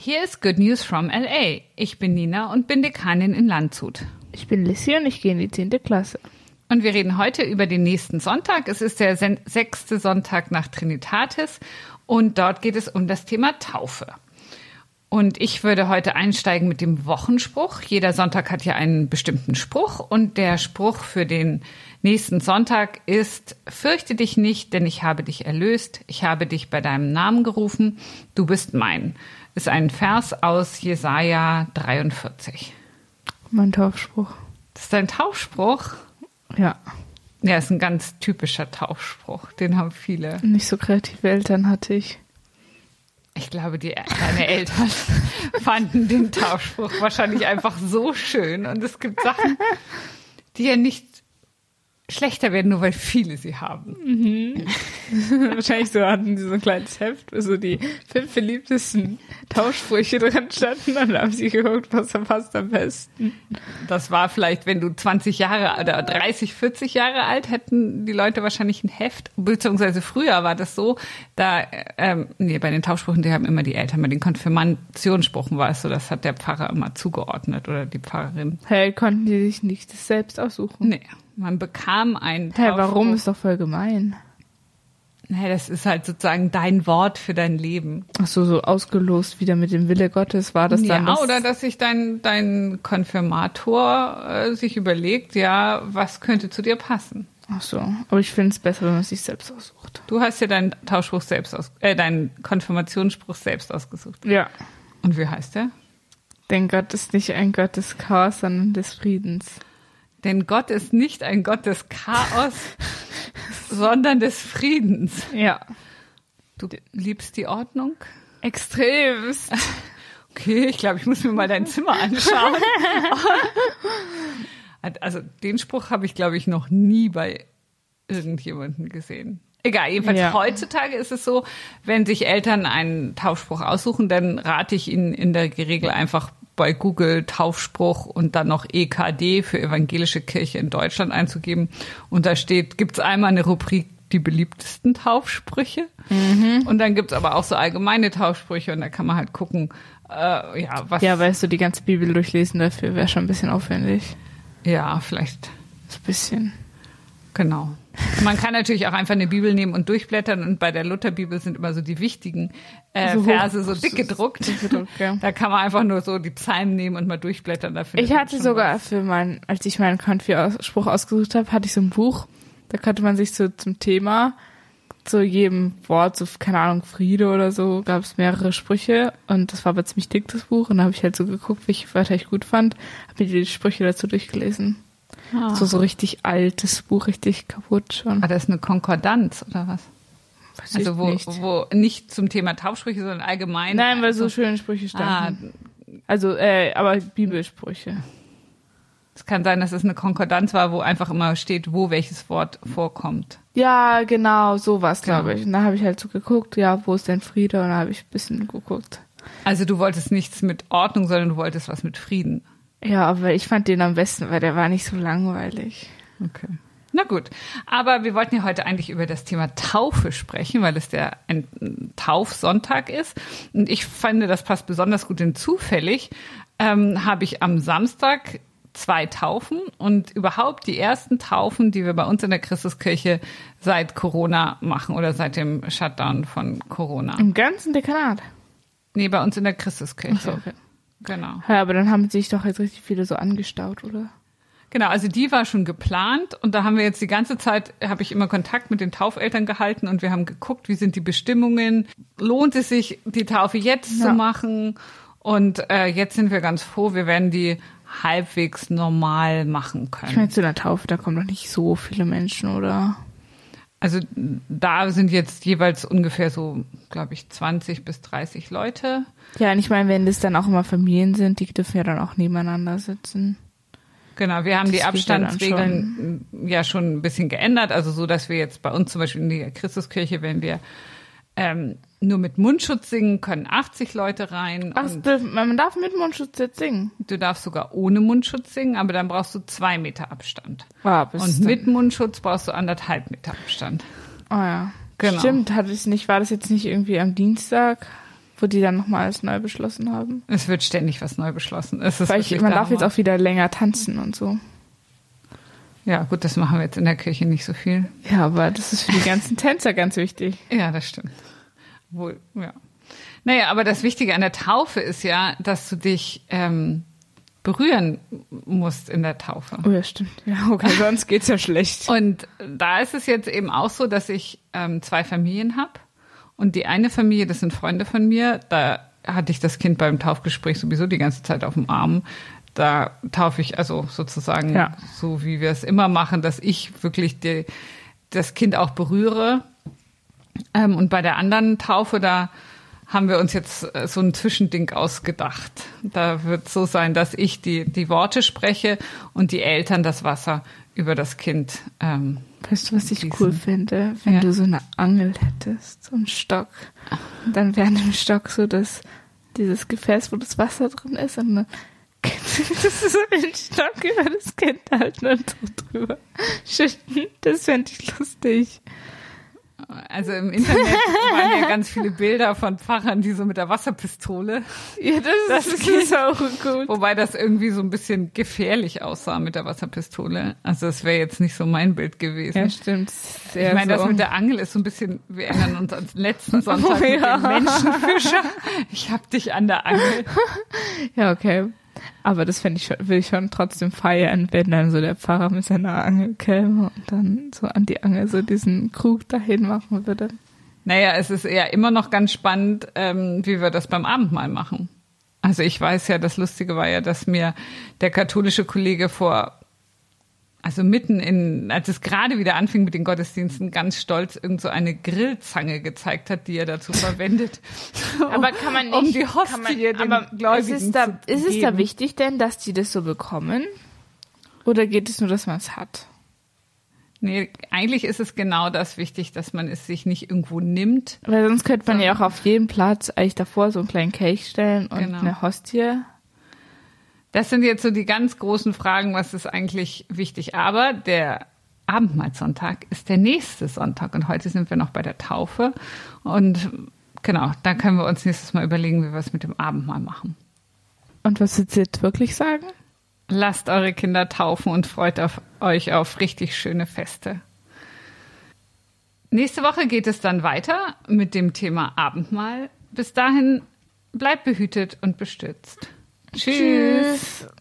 Hier ist Good News from LA. Ich bin Nina und bin Dekanin in Landshut. Ich bin Lissy und ich gehe in die 10. Klasse. Und wir reden heute über den nächsten Sonntag. Es ist der sechste Sonntag nach Trinitatis und dort geht es um das Thema Taufe. Und ich würde heute einsteigen mit dem Wochenspruch. Jeder Sonntag hat ja einen bestimmten Spruch und der Spruch für den nächsten Sonntag ist, fürchte dich nicht, denn ich habe dich erlöst, ich habe dich bei deinem Namen gerufen, du bist mein. Ist ein Vers aus Jesaja 43. Mein Taufspruch. Das ist dein Taufspruch? Ja. Ja, ist ein ganz typischer Taufspruch. Den haben viele. Nicht so kreative Eltern hatte ich. Ich glaube, die, deine Eltern fanden den Taufspruch wahrscheinlich einfach so schön. Und es gibt Sachen, die ja nicht schlechter werden, nur weil viele sie haben. Mhm. Wahrscheinlich so hatten sie so ein kleines Heft, wo so die fünf beliebtesten Tauschsprüche drin standen dann haben sie geguckt, was passt am besten. Das war vielleicht, wenn du 20 Jahre oder 30, 40 Jahre alt, hätten die Leute wahrscheinlich ein Heft, beziehungsweise früher war das so, da, ähm, nee, bei den Tauschsprüchen, die haben immer die Eltern, bei den Konfirmationssprüchen war es so, das hat der Pfarrer immer zugeordnet oder die Pfarrerin. Hey, konnten die sich nicht das selbst aussuchen? Nee. Man bekam einen Hä, hey, warum? Ist doch voll gemein. Nee, das ist halt sozusagen dein Wort für dein Leben. Ach so, so ausgelost wieder mit dem Wille Gottes war das dann. Ja, das oder dass sich dein, dein Konfirmator äh, sich überlegt, ja, was könnte zu dir passen. Ach so, aber ich finde es besser, wenn man es sich selbst aussucht. Du hast ja deinen Tauschspruch selbst aus, äh, deinen Konfirmationsspruch selbst ausgesucht. Ja. Und wie heißt der? Denn Gott ist nicht ein Gott des Chaos, sondern des Friedens. Denn Gott ist nicht ein Gott des Chaos, sondern des Friedens. Ja. Du liebst die Ordnung? Extremst. Okay, ich glaube, ich muss mir mal dein Zimmer anschauen. also den Spruch habe ich, glaube ich, noch nie bei irgendjemandem gesehen. Egal, jedenfalls ja. heutzutage ist es so, wenn sich Eltern einen Taufspruch aussuchen, dann rate ich ihnen in der Regel einfach bei Google Taufspruch und dann noch EKD für Evangelische Kirche in Deutschland einzugeben. Und da steht, gibt's einmal eine Rubrik die beliebtesten Taufsprüche. Mhm. Und dann gibt's aber auch so allgemeine Taufsprüche und da kann man halt gucken, äh, ja, was. Ja, weißt du, die ganze Bibel durchlesen dafür wäre schon ein bisschen aufwendig. Ja, vielleicht. So ein bisschen. Genau. Man kann natürlich auch einfach eine Bibel nehmen und durchblättern und bei der Lutherbibel sind immer so die wichtigen äh, so Verse so dick gedruckt. Dick gedruckt ja. Da kann man einfach nur so die Psalmen nehmen und mal durchblättern. Dafür ich hatte sogar was. für mein, als ich meinen Konfi-Spruch ausgesucht habe, hatte ich so ein Buch. Da konnte man sich so zum Thema zu jedem Wort, so keine Ahnung, Friede oder so, gab es mehrere Sprüche und das war aber ziemlich dick, das Buch. Und da habe ich halt so geguckt, welche Wörter ich gut fand, habe mir die Sprüche dazu durchgelesen. Ah. So, so richtig altes Buch, richtig kaputt schon. Ah, das ist eine Konkordanz oder was? Weiß also wo nicht. wo nicht zum Thema Taufsprüche, sondern allgemein. Nein, weil so also schöne Sprüche standen. Ah. Also, äh, aber Bibelsprüche. Es kann sein, dass es eine Konkordanz war, wo einfach immer steht, wo welches Wort vorkommt. Ja, genau, sowas, glaube genau. ich. Und da habe ich halt so geguckt, ja, wo ist denn Friede? Und da habe ich ein bisschen geguckt. Also du wolltest nichts mit Ordnung, sondern du wolltest was mit Frieden. Ja, aber ich fand den am besten, weil der war nicht so langweilig. Okay. Na gut, aber wir wollten ja heute eigentlich über das Thema Taufe sprechen, weil es der ein Taufsonntag ist. Und ich fand, das passt besonders gut denn zufällig. Ähm, habe ich am Samstag zwei Taufen und überhaupt die ersten Taufen, die wir bei uns in der Christuskirche seit Corona machen oder seit dem Shutdown von Corona. Im ganzen Dekanat? Nee, bei uns in der Christuskirche. So, okay. Genau. Ja, aber dann haben sich doch jetzt richtig viele so angestaut, oder? Genau, also die war schon geplant und da haben wir jetzt die ganze Zeit, habe ich immer Kontakt mit den Taufeltern gehalten und wir haben geguckt, wie sind die Bestimmungen, lohnt es sich, die Taufe jetzt ja. zu machen und äh, jetzt sind wir ganz froh, wir werden die halbwegs normal machen können. Ich meine, zu einer Taufe, da kommen doch nicht so viele Menschen, oder? Also da sind jetzt jeweils ungefähr so, glaube ich, 20 bis 30 Leute. Ja, und ich meine, wenn das dann auch immer Familien sind, die dürfen ja dann auch nebeneinander sitzen. Genau, wir haben das die Abstandsregeln ja schon. ja schon ein bisschen geändert, also so, dass wir jetzt bei uns zum Beispiel in der Christuskirche, wenn wir ähm, nur mit Mundschutz singen, können 80 Leute rein. Ach, man darf mit Mundschutz jetzt singen. Du darfst sogar ohne Mundschutz singen, aber dann brauchst du zwei Meter Abstand. Ah, Und mit Mundschutz brauchst du anderthalb Meter Abstand. Oh ja. Genau. Stimmt, hatte ich nicht, war das jetzt nicht irgendwie am Dienstag? wo die dann nochmal alles neu beschlossen haben. Es wird ständig was neu beschlossen. Es ist Weil ich, man darf jetzt auch wieder länger tanzen und so. Ja, gut, das machen wir jetzt in der Kirche nicht so viel. Ja, aber das ist für die ganzen Tänzer ganz wichtig. Ja, das stimmt. Wohl, ja. Naja, aber das Wichtige an der Taufe ist ja, dass du dich ähm, berühren musst in der Taufe. Oh ja, stimmt. Ja, okay, sonst geht's ja schlecht. Und da ist es jetzt eben auch so, dass ich ähm, zwei Familien habe. Und die eine Familie, das sind Freunde von mir, da hatte ich das Kind beim Taufgespräch sowieso die ganze Zeit auf dem Arm. Da taufe ich also sozusagen Ja. so, wie wir es immer machen, dass ich wirklich die, das Kind auch berühre. Ähm, und bei der anderen Taufe, da haben wir uns jetzt äh, so ein Zwischending ausgedacht. Da wird so sein, dass ich die, die Worte spreche und die Eltern das Wasser über das Kind. Ähm, Weißt du, was ich Fließen. cool finde? Wenn Ja. du so eine Angel hättest, so einen Stock. Und dann wäre an dem Stock so das, dieses Gefäß, wo das Wasser drin ist. Und dann das ist so ein Stock über das Kind halten und so drüber schütten. Das fände ich lustig. Also im Internet waren ja ganz viele Bilder von Pfarrern, die so mit der Wasserpistole, Ja, das, Das ist, ist auch gut. wobei das irgendwie so ein bisschen gefährlich aussah mit der Wasserpistole. Also das wäre jetzt nicht so mein Bild gewesen. Ja, stimmt. Sehr ich meine, so. das mit der Angel ist so ein bisschen, wir erinnern uns an den letzten Sonntag Oh, ja. mit dem Menschenfischer. Ich hab dich an der Angel. Ja, okay. Aber das fände ich schon, will ich schon trotzdem feiern, wenn dann so der Pfarrer mit seiner Angel käme und dann so an die Angel so diesen Krug dahin machen würde. Naja, es ist eher immer noch ganz spannend, ähm, wie wir das beim Abendmahl machen. Also ich weiß ja, das Lustige war ja, dass mir der katholische Kollege vor, also mitten in, als es gerade wieder anfing mit den Gottesdiensten, ganz stolz irgend so eine Grillzange gezeigt hat, die er dazu verwendet. Aber kann man nicht, um die kann Hostie man, aber Gläubigen ist es, da, zu ist es da wichtig denn, dass die das so bekommen? Oder geht es nur, dass man es hat? Nee, eigentlich ist es genau das wichtig, dass man es sich nicht irgendwo nimmt. Weil sonst könnte man ja auch auf jedem Platz eigentlich davor so einen kleinen Kelch stellen und Genau. eine Hostie. Das sind jetzt so die ganz großen Fragen, was ist eigentlich wichtig. Aber der Abendmahlsonntag ist der nächste Sonntag und heute sind wir noch bei der Taufe. Und genau, da können wir uns nächstes Mal überlegen, wie wir es mit dem Abendmahl machen. Und was willst du jetzt wirklich sagen? Lasst eure Kinder taufen und freut auf, euch auf richtig schöne Feste. Nächste Woche geht es dann weiter mit dem Thema Abendmahl. Bis dahin bleibt behütet und bestürzt. Tschüss. Tschüss.